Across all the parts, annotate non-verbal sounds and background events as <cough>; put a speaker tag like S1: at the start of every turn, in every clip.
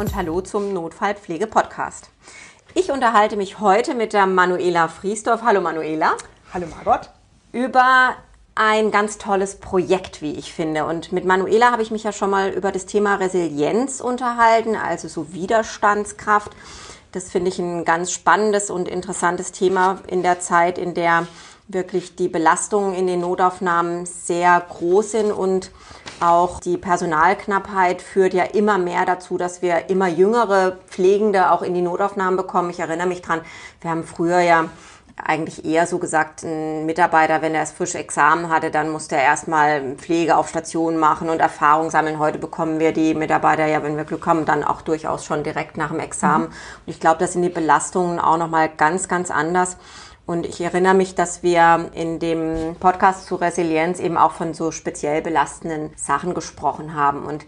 S1: Und Hallo zum Notfallpflege-Podcast. Ich unterhalte mich heute mit der Manuela Friesdorf. Hallo Manuela.
S2: Hallo Margot.
S1: Über ein ganz tolles Projekt, wie ich finde. Und mit Manuela habe ich mich ja schon mal über das Thema Resilienz unterhalten, also so Widerstandskraft. Das finde ich ein ganz spannendes und interessantes Thema in der Zeit, in der wirklich die Belastungen in den Notaufnahmen sehr groß sind und auch die Personalknappheit führt ja immer mehr dazu, dass wir immer jüngere Pflegende auch in die Notaufnahmen bekommen. Ich erinnere mich dran, wir haben früher ja eigentlich eher so gesagt, ein Mitarbeiter, wenn er das frische Examen hatte, dann musste er erstmal Pflege auf Stationen machen und Erfahrung sammeln. Heute bekommen wir die Mitarbeiter ja, wenn wir Glück haben, dann auch durchaus schon direkt nach dem Examen. Mhm. Und ich glaube, da sind die Belastungen auch nochmal ganz, ganz anders. Und ich erinnere mich, dass wir in dem Podcast zu Resilienz eben auch von so speziell belastenden Sachen gesprochen haben. Und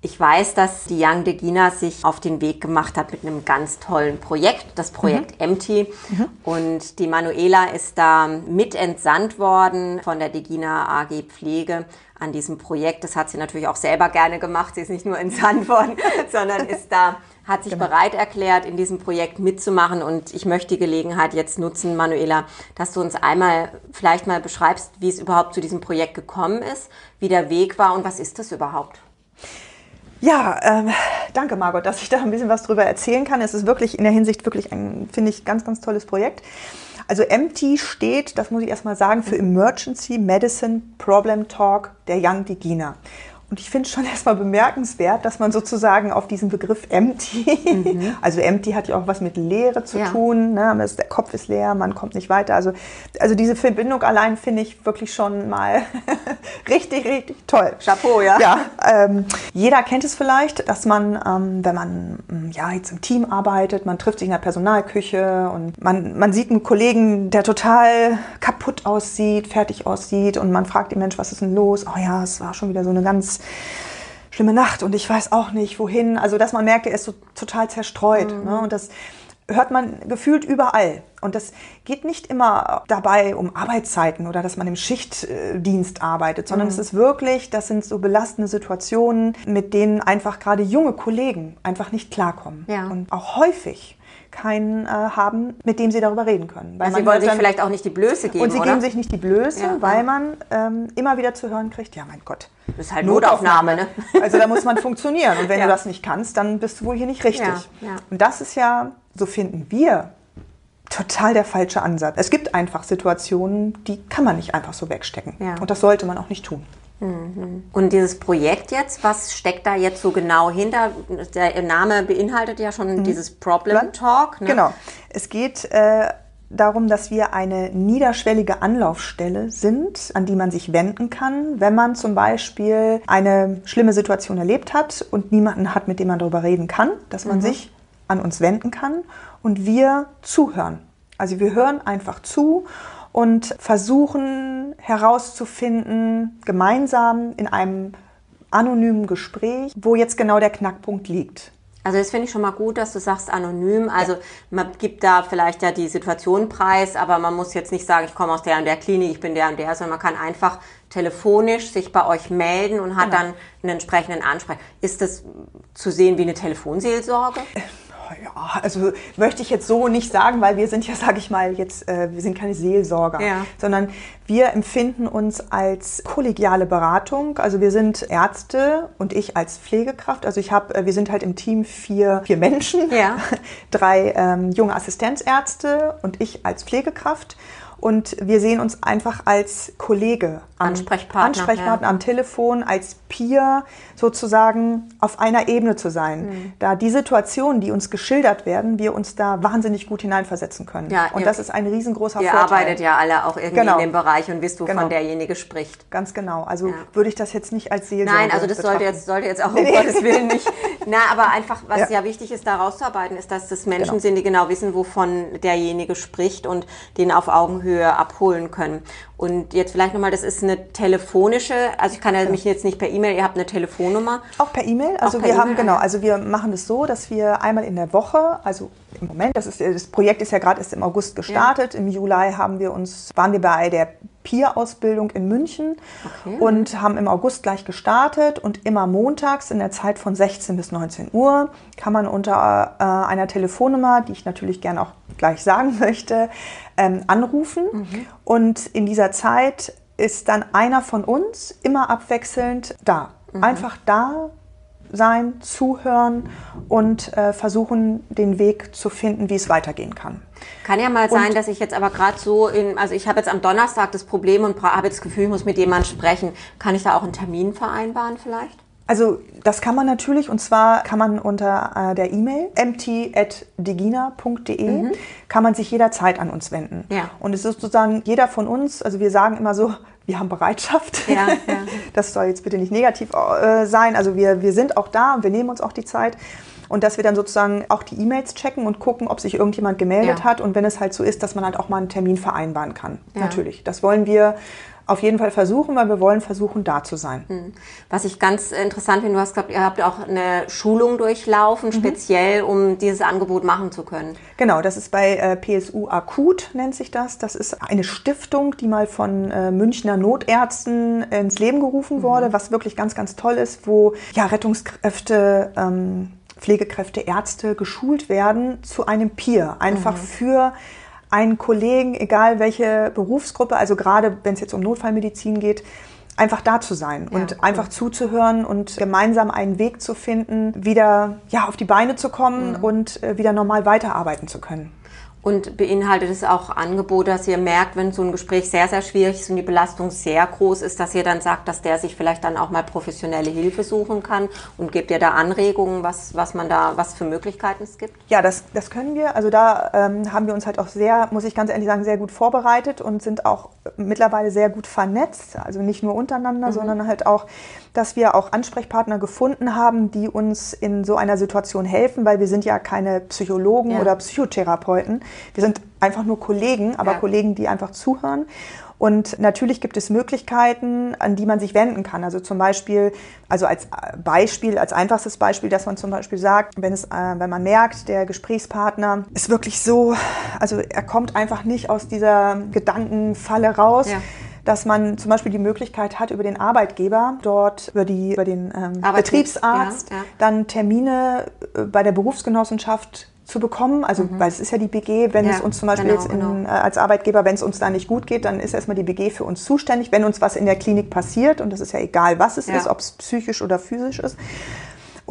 S1: ich weiß, dass die Young Degina sich auf den Weg gemacht hat mit einem ganz tollen Projekt, das Projekt mhm. Empty. Mhm. Und die Manuela ist da mit entsandt worden von der Degina AG Pflege an diesem Projekt. Das hat sie natürlich auch selber gerne gemacht. Sie ist nicht nur entsandt worden, <laughs> sondern ist da hat sich genau. bereit erklärt, in diesem Projekt mitzumachen. Und ich möchte die Gelegenheit jetzt nutzen, Manuela, dass du uns einmal vielleicht mal beschreibst, wie es überhaupt zu diesem Projekt gekommen ist, wie der Weg war und was ist das überhaupt?
S2: Ja, ähm, danke Margot, dass ich da ein bisschen was drüber erzählen kann. Es ist wirklich in der Hinsicht wirklich ein, finde ich, ganz, ganz tolles Projekt. Also MT steht, das muss ich erstmal sagen, für Emergency Medicine Problem Talk der Young Digina. Und ich finde es schon <laughs> erstmal bemerkenswert, dass man sozusagen auf diesen Begriff empty, mhm. <laughs> also empty hat ja auch was mit Leere zu ja. tun, ne? der Kopf ist leer, man kommt nicht weiter. Also, also diese Verbindung allein finde ich wirklich schon mal <laughs> richtig, richtig toll.
S1: Chapeau, ja.
S2: Ja, ähm, jeder kennt es vielleicht, dass man, ähm, wenn man mm, ja, jetzt im Team arbeitet, man trifft sich in der Personalküche und man, man sieht einen Kollegen, der total kaputt aussieht, fertig aussieht und man fragt den Mensch, was ist denn los? Oh ja, es war schon wieder so eine ganz schlimme Nacht und ich weiß auch nicht wohin. Also dass man merkt, er ist so total zerstreut. Mhm. Ne? Und das hört man gefühlt überall. Und das geht nicht immer dabei um Arbeitszeiten oder dass man im Schichtdienst arbeitet, sondern mhm. es ist wirklich, das sind so belastende Situationen, mit denen einfach gerade junge Kollegen einfach nicht klarkommen. Ja. Und auch häufig keinen äh, haben, mit dem sie darüber reden können.
S1: Weil also sie wollen sich vielleicht auch nicht die Blöße geben.
S2: Und sie
S1: oder?
S2: geben sich nicht die Blöße, ja, weil ja. man ähm, immer wieder zu hören kriegt, ja mein Gott.
S1: Das ist halt Notaufnahme, ne? <laughs>
S2: Also da muss man funktionieren. Und wenn ja. du das nicht kannst, dann bist du wohl hier nicht richtig. Und das ist ja, so finden wir, total der falsche Ansatz. Es gibt einfach Situationen, die kann man nicht einfach so wegstecken. Und das sollte man auch nicht tun.
S1: Mhm. Und dieses Projekt jetzt, was steckt da jetzt so genau hinter? Der Name beinhaltet ja schon mhm. dieses Problem Talk.
S2: Ne? Genau. Es geht äh, darum, dass wir eine niederschwellige Anlaufstelle sind, an die man sich wenden kann, wenn man zum Beispiel eine schlimme Situation erlebt hat und niemanden hat, mit dem man darüber reden kann, dass man mhm. sich an uns wenden kann und wir zuhören. Also wir hören einfach zu und versuchen herauszufinden, gemeinsam in einem anonymen Gespräch, wo jetzt genau der Knackpunkt liegt.
S1: Also das finde ich schon mal gut, dass du sagst anonym. Also man gibt da vielleicht ja die Situation preis, aber man muss jetzt nicht sagen, ich komme aus der und der Klinik, ich bin der und der, sondern man kann einfach telefonisch sich bei euch melden und hat genau. dann einen entsprechenden Ansprech. Ist das zu sehen wie eine Telefonseelsorge? <laughs>
S2: ja, also möchte ich jetzt so nicht sagen, weil wir sind ja, <laughs> sage ich mal, jetzt, äh, wir sind keine Seelsorger, ja. sondern wir empfinden uns als kollegiale Beratung. Also wir sind Ärzte und ich als Pflegekraft. Also ich habe, äh, wir sind halt im Team vier, vier Menschen, ja. <laughs> drei ähm, junge Assistenzärzte und ich als Pflegekraft. Und wir sehen uns einfach als Kollege,
S1: am, Ansprechpartner,
S2: Ansprechpartner ja. am Telefon, als Peer sozusagen auf einer Ebene zu sein. Mhm. Da die Situationen, die uns geschildert werden, wir uns da wahnsinnig gut hineinversetzen können. Ja, und ihr, das ist ein riesengroßer
S1: ihr
S2: Vorteil.
S1: Ihr arbeitet ja alle auch irgendwie genau. in dem Bereich und wisst, wovon genau. derjenige spricht.
S2: Ganz genau. Also ja. würde ich das jetzt nicht als Seelsorge
S1: Nein, also das sollte jetzt, sollte jetzt auch <laughs> um Gottes Willen nicht. Na, aber einfach, was ja. wichtig ist, da rauszuarbeiten, ist, dass das Menschen genau. sind, die genau wissen, wovon derjenige spricht und den auf Augenhöhe Höhe abholen können. Und jetzt vielleicht nochmal, das ist eine telefonische, also ich kann ja mich jetzt nicht per E-Mail, ihr habt eine Telefonnummer.
S2: Auch per E-Mail, also per wir e haben, genau, also wir machen es so, dass wir einmal in der Woche, also im Moment, das, ist, das Projekt ist ja gerade erst im August gestartet, ja. im Juli haben wir uns, waren wir bei der Peer-Ausbildung in München okay. und haben im August gleich gestartet und immer montags in der Zeit von 16 bis 19 Uhr kann man unter äh, einer Telefonnummer, die ich natürlich gerne auch gleich sagen <laughs> möchte, ähm, anrufen. Mhm. Und in dieser Zeit ist dann einer von uns immer abwechselnd da. Mhm. Einfach da sein, zuhören und äh, versuchen, den Weg zu finden, wie es weitergehen kann.
S1: Kann ja mal sein, und, dass ich jetzt aber gerade so in, also ich habe jetzt am Donnerstag das Problem und habe jetzt das Gefühl, ich muss mit jemandem sprechen. Kann ich da auch einen Termin vereinbaren vielleicht?
S2: Also das kann man natürlich und zwar kann man unter äh, der E-Mail mt.digina.de mhm. kann man sich jederzeit an uns wenden. Ja. Und es ist sozusagen jeder von uns, also wir sagen immer so, wir haben Bereitschaft. Ja, ja. <laughs> Das soll jetzt bitte nicht negativ äh, sein. Also wir, wir sind auch da und wir nehmen uns auch die Zeit. Und dass wir dann sozusagen auch die E-Mails checken und gucken, ob sich irgendjemand gemeldet ja. hat. Und wenn es halt so ist, dass man halt auch mal einen Termin vereinbaren kann. Natürlich. Das wollen wir auf jeden Fall versuchen, weil wir wollen versuchen, da zu sein. Hm.
S1: Was ich ganz interessant finde, du hast gesagt, ihr habt auch eine Schulung durchlaufen, mhm. speziell um dieses Angebot machen zu können.
S2: Genau, das ist bei äh, PSU Akut, nennt sich das. Das ist eine Stiftung, die mal von äh, Münchner Notärzten ins Leben gerufen mhm. wurde, was wirklich ganz, ganz toll ist, wo ja, Rettungskräfte, ähm, Pflegekräfte, Ärzte geschult werden zu einem Peer, einfach mhm. für einen Kollegen, egal welche Berufsgruppe, also gerade wenn es jetzt um Notfallmedizin geht, einfach da zu sein ja, und cool. einfach zuzuhören und gemeinsam einen Weg zu finden, wieder ja, auf die Beine zu kommen mhm. und äh, wieder normal weiterarbeiten zu können.
S1: Und beinhaltet es auch Angebote, dass ihr merkt, wenn so ein Gespräch sehr, sehr schwierig ist und die Belastung sehr groß ist, dass ihr dann sagt, dass der sich vielleicht dann auch mal professionelle Hilfe suchen kann und gebt ihr da Anregungen, was, was man da, was für Möglichkeiten es gibt?
S2: Ja, das, das können wir. Also da ähm, haben wir uns halt auch sehr, muss ich ganz ehrlich sagen, sehr gut vorbereitet und sind auch mittlerweile sehr gut vernetzt. Also nicht nur untereinander, mhm. sondern halt auch, dass wir auch Ansprechpartner gefunden haben, die uns in so einer Situation helfen, weil wir sind ja keine Psychologen ja. oder Psychotherapeuten. Wir sind einfach nur Kollegen, aber ja. Kollegen, die einfach zuhören. Und natürlich gibt es Möglichkeiten, an die man sich wenden kann. Also zum Beispiel, also als Beispiel, als einfachstes Beispiel, dass man zum Beispiel sagt, wenn es, äh, wenn man merkt, der Gesprächspartner ist wirklich so, also er kommt einfach nicht aus dieser Gedankenfalle raus. Ja dass man zum Beispiel die Möglichkeit hat, über den Arbeitgeber dort, über, die, über den ähm, Betriebsarzt, ja, ja. dann Termine äh, bei der Berufsgenossenschaft zu bekommen. Also, mhm. weil es ist ja die BG, wenn ja, es uns zum Beispiel genau, jetzt in, genau. äh, als Arbeitgeber, wenn es uns da nicht gut geht, dann ist erstmal die BG für uns zuständig. Wenn uns was in der Klinik passiert, und das ist ja egal, was es ja. ist, ob es psychisch oder physisch ist,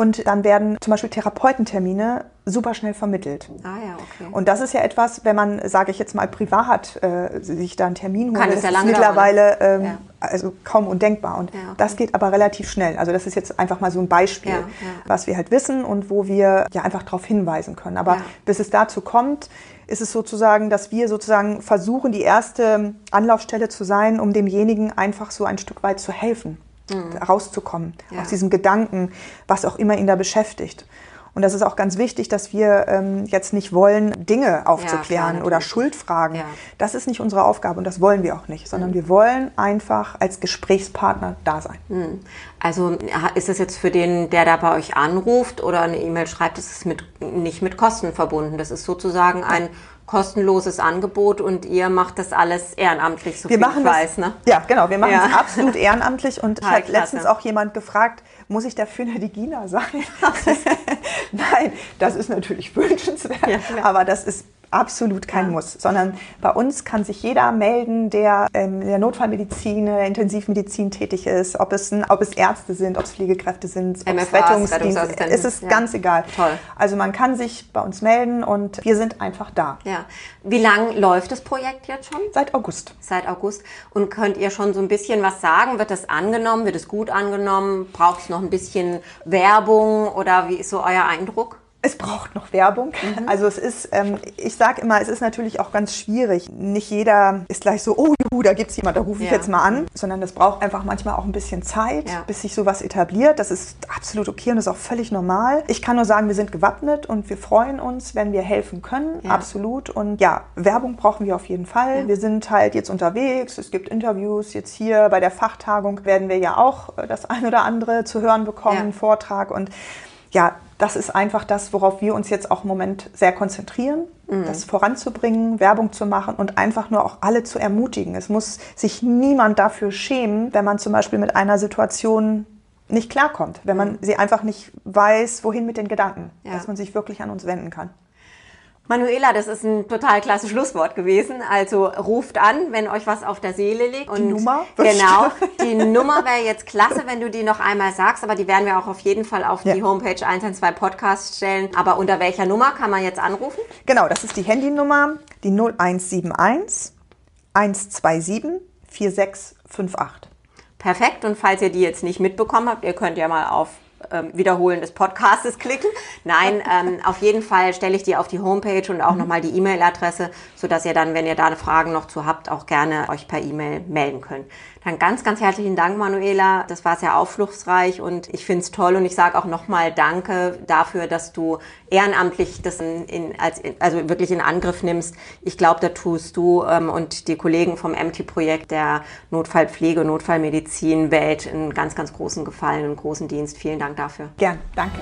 S2: und dann werden zum Beispiel Therapeutentermine super schnell vermittelt. Ah ja, okay. Und das ist ja etwas, wenn man, sage ich jetzt mal, privat äh, sich da einen Termin holt, das
S1: ja
S2: ist mittlerweile ähm, ja. also kaum undenkbar. Und ja, okay. das geht aber relativ schnell. Also das ist jetzt einfach mal so ein Beispiel, was wir halt wissen und wo wir ja einfach darauf hinweisen können. Aber bis es dazu kommt, ist es sozusagen, dass wir sozusagen versuchen, die erste Anlaufstelle zu sein, um demjenigen einfach so ein Stück weit zu helfen mhm. rauszukommen ja. aus diesem Gedanken, was auch immer ihn da beschäftigt. Und das ist auch ganz wichtig, dass wir ähm, jetzt nicht wollen, Dinge aufzuklären ja, oder Schuldfragen. Ja. Das ist nicht unsere Aufgabe und das wollen wir auch nicht, sondern mhm. wir wollen einfach als Gesprächspartner da sein. Mhm.
S1: Also ist das jetzt für den, der da bei euch anruft oder eine E-Mail schreibt, das ist mit, nicht mit Kosten verbunden. Das ist sozusagen ein kostenloses Angebot und ihr macht das alles ehrenamtlich,
S2: so wir viel machen ich weiß. ne? Ja, genau, wir machen ja. es absolut ehrenamtlich und ich habe letztens auch jemand gefragt, muss ich dafür eine Digina sein? <laughs> <laughs> Nein, das ist natürlich wünschenswert, ja, aber das ist absolut kein ja. Muss, sondern bei uns kann sich jeder melden, der ähm, in der Notfallmedizin, in der Intensivmedizin tätig ist, ob es, ob es Ärzte sind, ob es Pflegekräfte sind, ob es Rettungsdienst, es ist ja. ganz egal. Toll. Also man kann sich bei uns melden und wir sind einfach da.
S1: Ja. Wie lang läuft das Projekt jetzt schon?
S2: Seit August.
S1: Seit August. Und könnt ihr schon so ein bisschen was sagen? Wird das angenommen? Wird es gut angenommen? Braucht es noch ein bisschen Werbung oder wie ist so euer Eindruck?
S2: Es braucht noch Werbung. Mhm. Also es ist, ähm, ich sage immer, es ist natürlich auch ganz schwierig. Nicht jeder ist gleich so, oh juhu, da gibt's jemand, da rufe ich ja. jetzt mal an. Sondern das braucht einfach manchmal auch ein bisschen Zeit, ja. bis sich sowas etabliert. Das ist absolut okay und das ist auch völlig normal. Ich kann nur sagen, wir sind gewappnet und wir freuen uns, wenn wir helfen können. Ja. Absolut. Und ja, Werbung brauchen wir auf jeden Fall. Wir sind halt jetzt unterwegs. Es gibt Interviews. Jetzt hier bei der Fachtagung werden wir ja auch äh, das ein oder andere zu hören bekommen, Vortrag und ja, das ist einfach das, worauf wir uns jetzt auch im Moment sehr konzentrieren, mhm. das voranzubringen, Werbung zu machen und einfach nur auch alle zu ermutigen. Es muss sich niemand dafür schämen, wenn man zum Beispiel mit einer Situation nicht klarkommt, wenn man mhm. sie einfach nicht weiß, wohin mit den Gedanken, ja. dass man sich wirklich an uns wenden kann.
S1: Manuela, das ist ein total klasse Schlusswort gewesen. Also ruft an, wenn euch was auf der Seele liegt.
S2: Und die Nummer?
S1: Genau, die Nummer wäre jetzt klasse, wenn du die noch einmal sagst, aber die werden wir auch auf jeden Fall auf ja. die Homepage 112 Podcast stellen. Aber unter welcher Nummer kann man jetzt anrufen?
S2: Genau, das ist die Handynummer, die 0171 127 4658.
S1: Perfekt. Und falls ihr die jetzt nicht mitbekommen habt, ihr könnt ja mal auf ähm, Wiederholen des Podcastes klicken. Nein, <laughs> ähm, auf jeden Fall stelle ich die auf die Homepage und auch mhm. nochmal die E-Mail-Adresse, sodass ihr dann, wenn ihr da Fragen noch zu habt, auch gerne euch per E-Mail melden könnt. Dann ganz, ganz herzlichen Dank, Manuela. Das war sehr aufschlussreich und ich finde es toll und ich sage auch nochmal Danke dafür, dass du ehrenamtlich das in, in, als, also wirklich in Angriff nimmst. Ich glaube, da tust du ähm, und die Kollegen vom MT-Projekt der Notfallpflege, Notfallmedizin Welt einen ganz, ganz großen Gefallen und großen Dienst. Vielen Dank dafür.
S2: Gern, danke.